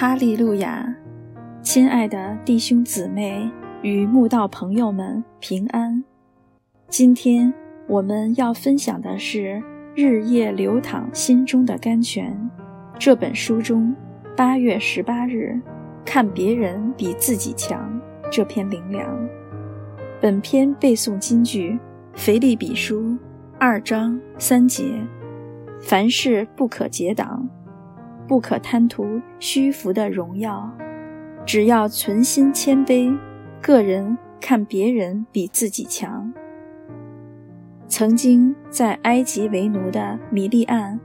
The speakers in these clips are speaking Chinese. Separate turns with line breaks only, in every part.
哈利路亚，亲爱的弟兄姊妹与慕道朋友们平安。今天我们要分享的是《日夜流淌心中的甘泉》这本书中八月十八日“看别人比自己强”这篇灵粮。本篇背诵金句：腓立比书二章三节，凡事不可结党。不可贪图虚浮的荣耀，只要存心谦卑，个人看别人比自己强。曾经在埃及为奴的米利暗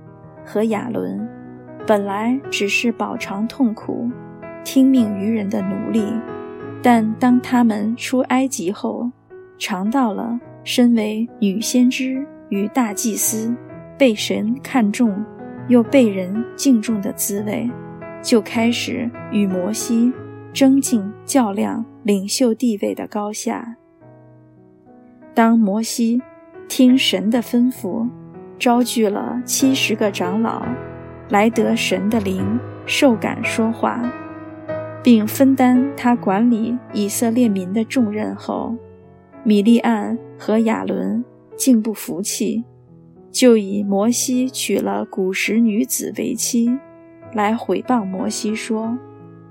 和亚伦，本来只是饱尝痛苦、听命于人的奴隶，但当他们出埃及后，尝到了身为女先知与大祭司被神看重。又被人敬重的滋味，就开始与摩西争竞较量领袖地位的高下。当摩西听神的吩咐，招聚了七十个长老来得神的灵受感说话，并分担他管理以色列民的重任后，米利暗和亚伦竟不服气。就以摩西娶了古时女子为妻，来毁谤摩西说：“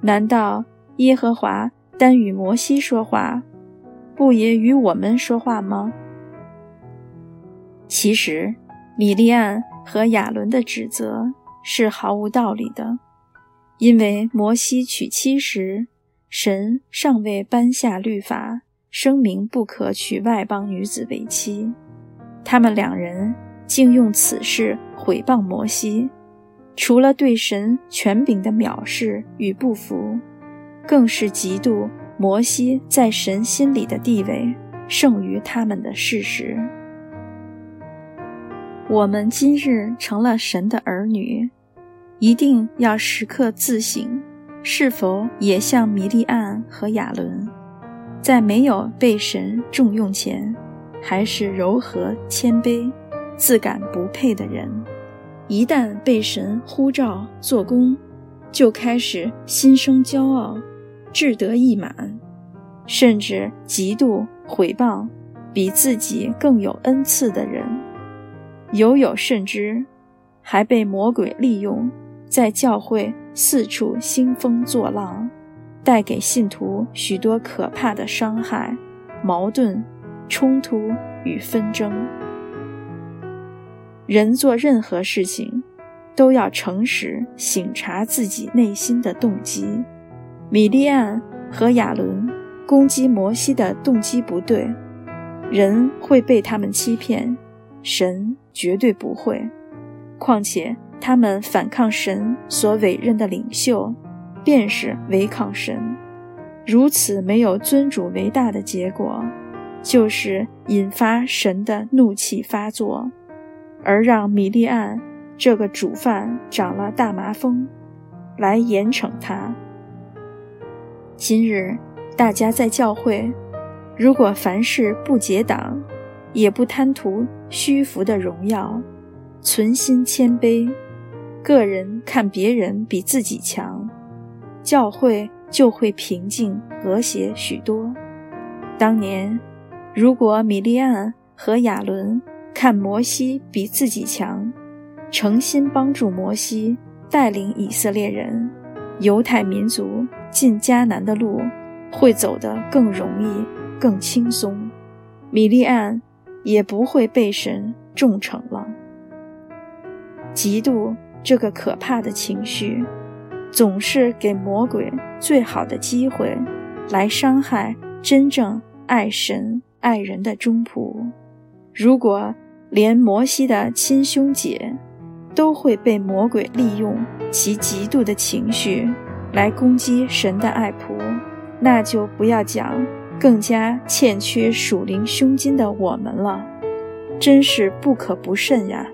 难道耶和华单与摩西说话，不也与我们说话吗？”其实，米利暗和亚伦的指责是毫无道理的，因为摩西娶妻时，神尚未颁下律法，声明不可娶外邦女子为妻，他们两人。竟用此事毁谤摩西，除了对神权柄的藐视与不服，更是嫉妒摩西在神心里的地位胜于他们的事实。我们今日成了神的儿女，一定要时刻自省，是否也像米利暗和亚伦，在没有被神重用前，还是柔和谦卑。自感不配的人，一旦被神呼召做工，就开始心生骄傲、志得意满，甚至嫉妒毁谤比自己更有恩赐的人。有有甚之，还被魔鬼利用，在教会四处兴风作浪，带给信徒许多可怕的伤害、矛盾、冲突与纷争。人做任何事情，都要诚实省察自己内心的动机。米利安和亚伦攻击摩西的动机不对，人会被他们欺骗，神绝对不会。况且他们反抗神所委任的领袖，便是违抗神。如此没有尊主为大的结果，就是引发神的怒气发作。而让米利暗这个主犯长了大麻风，来严惩他。今日大家在教会，如果凡事不结党，也不贪图虚浮的荣耀，存心谦卑，个人看别人比自己强，教会就会平静和谐许多。当年，如果米利暗和亚伦，看摩西比自己强，诚心帮助摩西带领以色列人、犹太民族进迦南的路，会走得更容易、更轻松。米利暗也不会被神重惩了。嫉妒这个可怕的情绪，总是给魔鬼最好的机会，来伤害真正爱神爱人的忠仆。如果连摩西的亲兄姐都会被魔鬼利用其嫉妒的情绪来攻击神的爱仆，那就不要讲更加欠缺属灵胸襟的我们了，真是不可不慎呀。